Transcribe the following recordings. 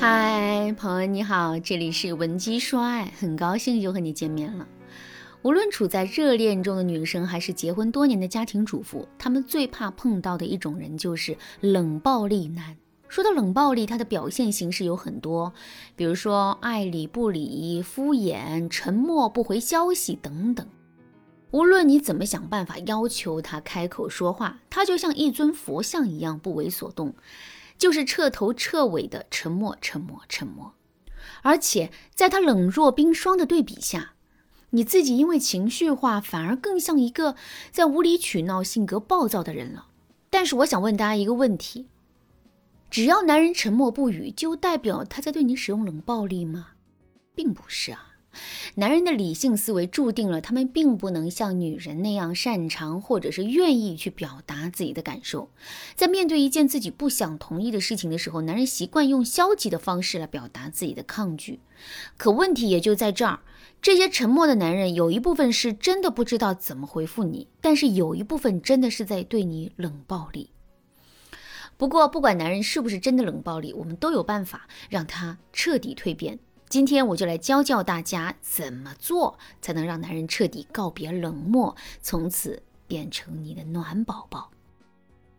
嗨，朋友你好，这里是文姬说爱，很高兴又和你见面了。无论处在热恋中的女生，还是结婚多年的家庭主妇，她们最怕碰到的一种人就是冷暴力男。说到冷暴力，它的表现形式有很多，比如说爱理不理、敷衍、沉默不回消息等等。无论你怎么想办法要求他开口说话，他就像一尊佛像一样不为所动。就是彻头彻尾的沉默，沉默，沉默。而且在他冷若冰霜的对比下，你自己因为情绪化，反而更像一个在无理取闹、性格暴躁的人了。但是我想问大家一个问题：只要男人沉默不语，就代表他在对你使用冷暴力吗？并不是啊。男人的理性思维注定了他们并不能像女人那样擅长或者是愿意去表达自己的感受。在面对一件自己不想同意的事情的时候，男人习惯用消极的方式来表达自己的抗拒。可问题也就在这儿，这些沉默的男人有一部分是真的不知道怎么回复你，但是有一部分真的是在对你冷暴力。不过，不管男人是不是真的冷暴力，我们都有办法让他彻底蜕变。今天我就来教教大家怎么做才能让男人彻底告别冷漠，从此变成你的暖宝宝。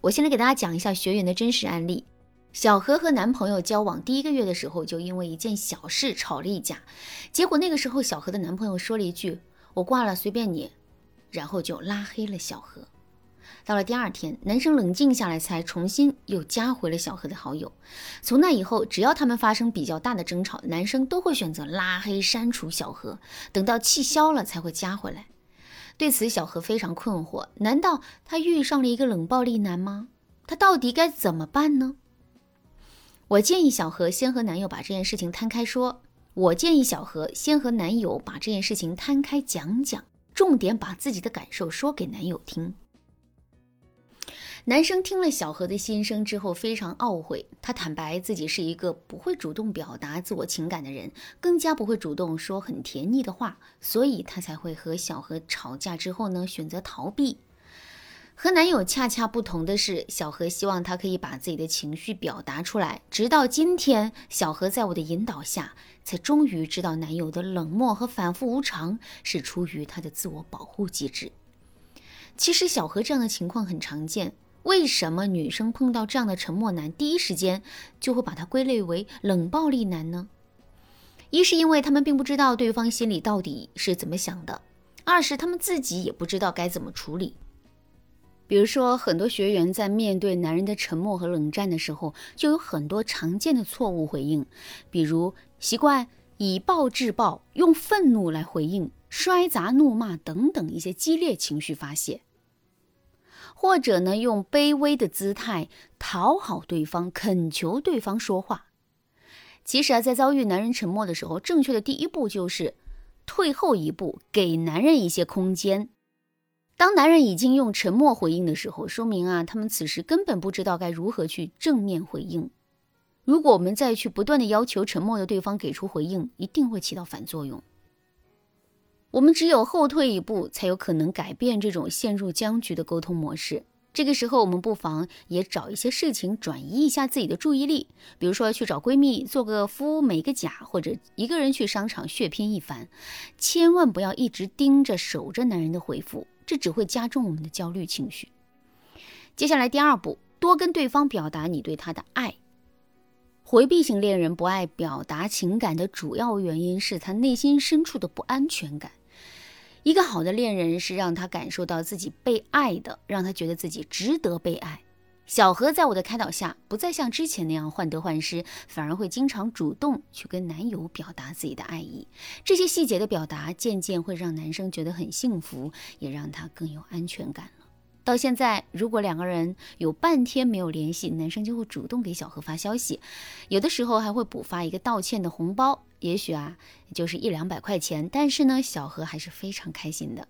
我先来给大家讲一下学员的真实案例：小何和男朋友交往第一个月的时候，就因为一件小事吵了一架。结果那个时候，小何的男朋友说了一句：“我挂了，随便你。”然后就拉黑了小何。到了第二天，男生冷静下来，才重新又加回了小何的好友。从那以后，只要他们发生比较大的争吵，男生都会选择拉黑删除小何，等到气消了才会加回来。对此，小何非常困惑：难道他遇上了一个冷暴力男吗？他到底该怎么办呢？我建议小何先和男友把这件事情摊开说。我建议小何先和男友把这件事情摊开讲讲，重点把自己的感受说给男友听。男生听了小何的心声之后，非常懊悔。他坦白自己是一个不会主动表达自我情感的人，更加不会主动说很甜腻的话，所以他才会和小何吵架之后呢，选择逃避。和男友恰恰不同的是，小何希望他可以把自己的情绪表达出来。直到今天，小何在我的引导下，才终于知道男友的冷漠和反复无常是出于他的自我保护机制。其实，小何这样的情况很常见。为什么女生碰到这样的沉默男，第一时间就会把他归类为冷暴力男呢？一是因为他们并不知道对方心里到底是怎么想的；二是他们自己也不知道该怎么处理。比如说，很多学员在面对男人的沉默和冷战的时候，就有很多常见的错误回应，比如习惯以暴制暴，用愤怒来回应，摔砸、怒骂等等一些激烈情绪发泄。或者呢，用卑微的姿态讨好对方，恳求对方说话。其实啊，在遭遇男人沉默的时候，正确的第一步就是退后一步，给男人一些空间。当男人已经用沉默回应的时候，说明啊，他们此时根本不知道该如何去正面回应。如果我们再去不断的要求沉默的对方给出回应，一定会起到反作用。我们只有后退一步，才有可能改变这种陷入僵局的沟通模式。这个时候，我们不妨也找一些事情转移一下自己的注意力，比如说去找闺蜜做个敷美个甲，或者一个人去商场血拼一番。千万不要一直盯着守着男人的回复，这只会加重我们的焦虑情绪。接下来第二步，多跟对方表达你对他的爱。回避型恋人不爱表达情感的主要原因是他内心深处的不安全感。一个好的恋人是让他感受到自己被爱的，让他觉得自己值得被爱。小何在我的开导下，不再像之前那样患得患失，反而会经常主动去跟男友表达自己的爱意。这些细节的表达，渐渐会让男生觉得很幸福，也让他更有安全感。到现在，如果两个人有半天没有联系，男生就会主动给小何发消息，有的时候还会补发一个道歉的红包。也许啊，就是一两百块钱，但是呢，小何还是非常开心的。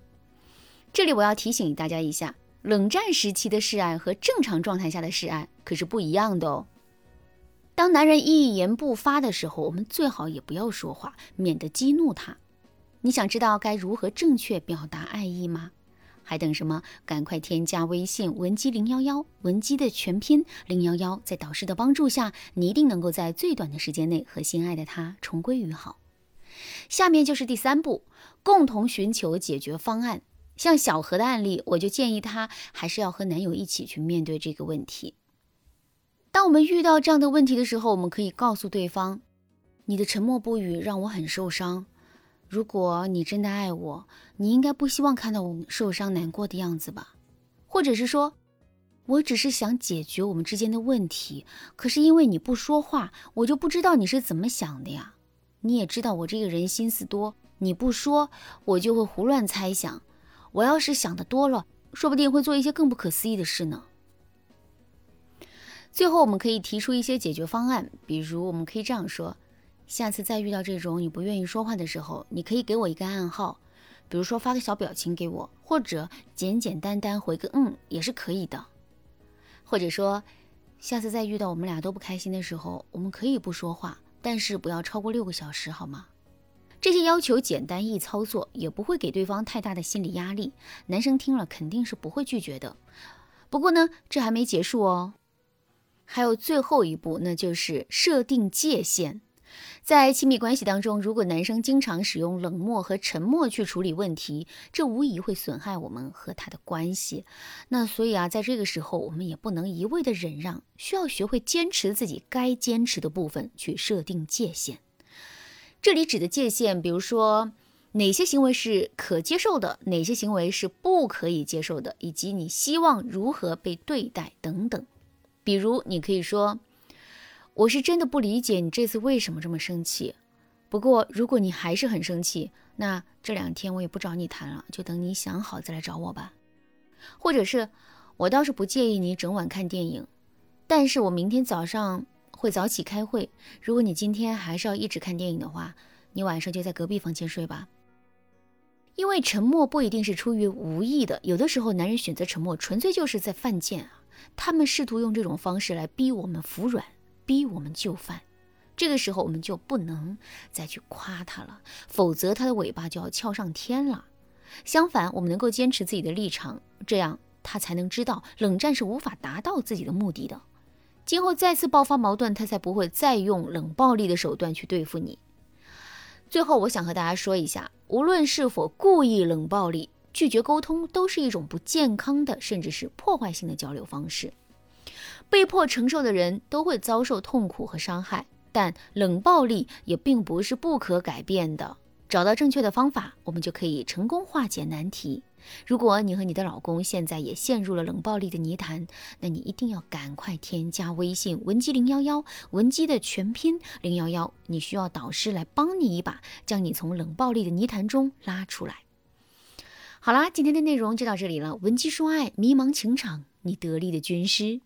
这里我要提醒大家一下，冷战时期的示爱和正常状态下的示爱可是不一样的哦。当男人一言不发的时候，我们最好也不要说话，免得激怒他。你想知道该如何正确表达爱意吗？还等什么？赶快添加微信文姬零幺幺，文姬的全拼零幺幺，在导师的帮助下，你一定能够在最短的时间内和心爱的他重归于好。下面就是第三步，共同寻求解决方案。像小何的案例，我就建议她还是要和男友一起去面对这个问题。当我们遇到这样的问题的时候，我们可以告诉对方：“你的沉默不语让我很受伤。如果你真的爱我，你应该不希望看到我受伤难过的样子吧？”或者是说：“我只是想解决我们之间的问题，可是因为你不说话，我就不知道你是怎么想的呀。你也知道我这个人心思多，你不说，我就会胡乱猜想。我要是想的多了，说不定会做一些更不可思议的事呢。”最后，我们可以提出一些解决方案，比如我们可以这样说：下次再遇到这种你不愿意说话的时候，你可以给我一个暗号，比如说发个小表情给我，或者简简单单回个嗯也是可以的。或者说，下次再遇到我们俩都不开心的时候，我们可以不说话，但是不要超过六个小时，好吗？这些要求简单易操作，也不会给对方太大的心理压力，男生听了肯定是不会拒绝的。不过呢，这还没结束哦。还有最后一步，那就是设定界限。在亲密关系当中，如果男生经常使用冷漠和沉默去处理问题，这无疑会损害我们和他的关系。那所以啊，在这个时候，我们也不能一味的忍让，需要学会坚持自己该坚持的部分，去设定界限。这里指的界限，比如说哪些行为是可接受的，哪些行为是不可以接受的，以及你希望如何被对待等等。比如，你可以说：“我是真的不理解你这次为什么这么生气。不过，如果你还是很生气，那这两天我也不找你谈了，就等你想好再来找我吧。”或者是，我倒是不介意你整晚看电影，但是我明天早上会早起开会。如果你今天还是要一直看电影的话，你晚上就在隔壁房间睡吧。因为沉默不一定是出于无意的，有的时候男人选择沉默，纯粹就是在犯贱啊。他们试图用这种方式来逼我们服软，逼我们就范。这个时候，我们就不能再去夸他了，否则他的尾巴就要翘上天了。相反，我们能够坚持自己的立场，这样他才能知道冷战是无法达到自己的目的的。今后再次爆发矛盾，他才不会再用冷暴力的手段去对付你。最后，我想和大家说一下，无论是否故意冷暴力。拒绝沟通都是一种不健康的，甚至是破坏性的交流方式。被迫承受的人都会遭受痛苦和伤害，但冷暴力也并不是不可改变的。找到正确的方法，我们就可以成功化解难题。如果你和你的老公现在也陷入了冷暴力的泥潭，那你一定要赶快添加微信文姬零幺幺，文姬的全拼零幺幺，你需要导师来帮你一把，将你从冷暴力的泥潭中拉出来。好啦，今天的内容就到这里了。文姬说爱，迷茫情场，你得力的军师。